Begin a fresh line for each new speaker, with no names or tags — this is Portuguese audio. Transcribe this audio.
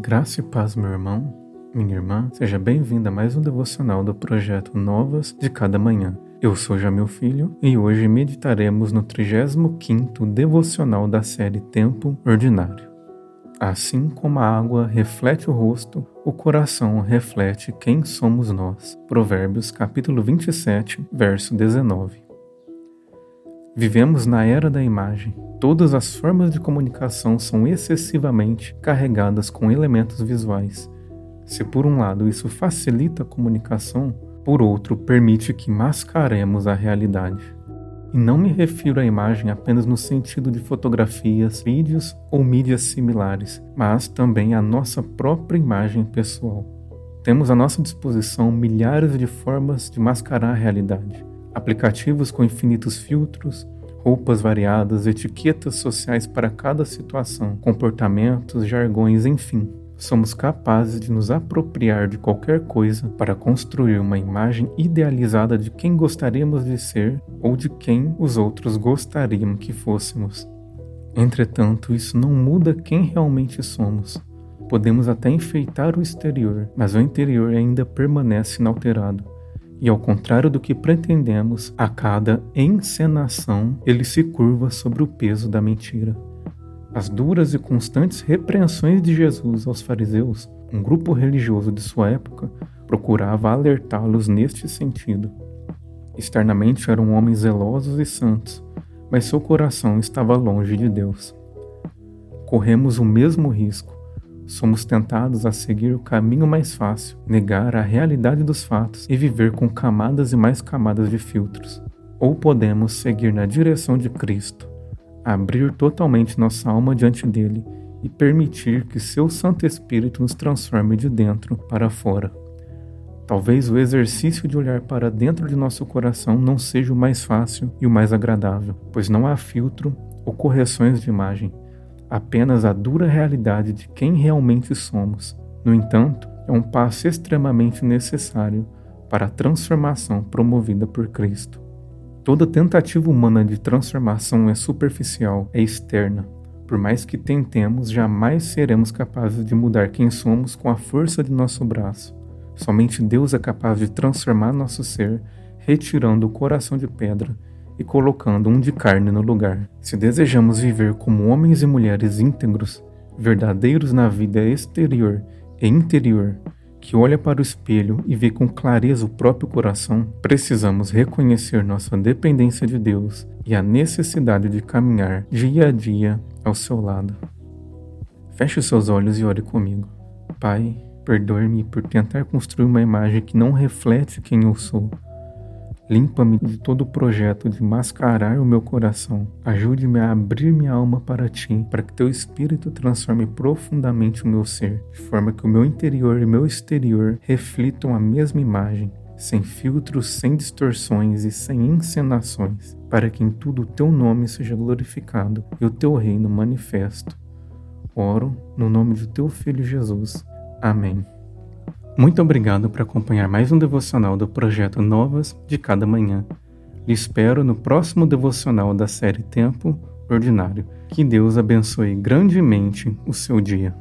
Graça e paz, meu irmão, minha irmã, seja bem-vinda a mais um devocional do projeto Novas de Cada Manhã. Eu sou Jamil Filho e hoje meditaremos no 35º devocional da série Tempo Ordinário. Assim como a água reflete o rosto, o coração reflete quem somos nós. Provérbios capítulo 27, verso 19. Vivemos na era da imagem. Todas as formas de comunicação são excessivamente carregadas com elementos visuais. Se por um lado isso facilita a comunicação, por outro permite que mascaremos a realidade. E não me refiro à imagem apenas no sentido de fotografias, vídeos ou mídias similares, mas também à nossa própria imagem pessoal. Temos à nossa disposição milhares de formas de mascarar a realidade aplicativos com infinitos filtros, roupas variadas, etiquetas sociais para cada situação, comportamentos, jargões, enfim. Somos capazes de nos apropriar de qualquer coisa para construir uma imagem idealizada de quem gostaríamos de ser ou de quem os outros gostariam que fôssemos. Entretanto, isso não muda quem realmente somos. Podemos até enfeitar o exterior, mas o interior ainda permanece inalterado e ao contrário do que pretendemos, a cada encenação ele se curva sobre o peso da mentira. As duras e constantes repreensões de Jesus aos fariseus, um grupo religioso de sua época, procurava alertá-los neste sentido. Externamente eram homens zelosos e santos, mas seu coração estava longe de Deus. Corremos o mesmo risco somos tentados a seguir o caminho mais fácil, negar a realidade dos fatos e viver com camadas e mais camadas de filtros. Ou podemos seguir na direção de Cristo, abrir totalmente nossa alma diante dele e permitir que seu Santo Espírito nos transforme de dentro para fora. Talvez o exercício de olhar para dentro de nosso coração não seja o mais fácil e o mais agradável, pois não há filtro ou correções de imagem apenas a dura realidade de quem realmente somos. No entanto, é um passo extremamente necessário para a transformação promovida por Cristo. Toda tentativa humana de transformação é superficial, é externa. Por mais que tentemos, jamais seremos capazes de mudar quem somos com a força de nosso braço. Somente Deus é capaz de transformar nosso ser, retirando o coração de pedra e colocando um de carne no lugar. Se desejamos viver como homens e mulheres íntegros, verdadeiros na vida exterior e interior, que olha para o espelho e vê com clareza o próprio coração, precisamos reconhecer nossa dependência de Deus e a necessidade de caminhar dia a dia ao seu lado. Feche seus olhos e ore comigo. Pai, perdoe-me por tentar construir uma imagem que não reflete quem eu sou Limpa-me de todo o projeto de mascarar o meu coração. Ajude-me a abrir minha alma para ti, para que teu espírito transforme profundamente o meu ser, de forma que o meu interior e meu exterior reflitam a mesma imagem, sem filtros, sem distorções e sem encenações, para que em tudo o teu nome seja glorificado e o teu reino manifesto. Oro no nome de teu filho Jesus. Amém. Muito obrigado por acompanhar mais um devocional do projeto Novas de Cada Manhã. Lhe espero no próximo devocional da série Tempo Ordinário. Que Deus abençoe grandemente o seu dia.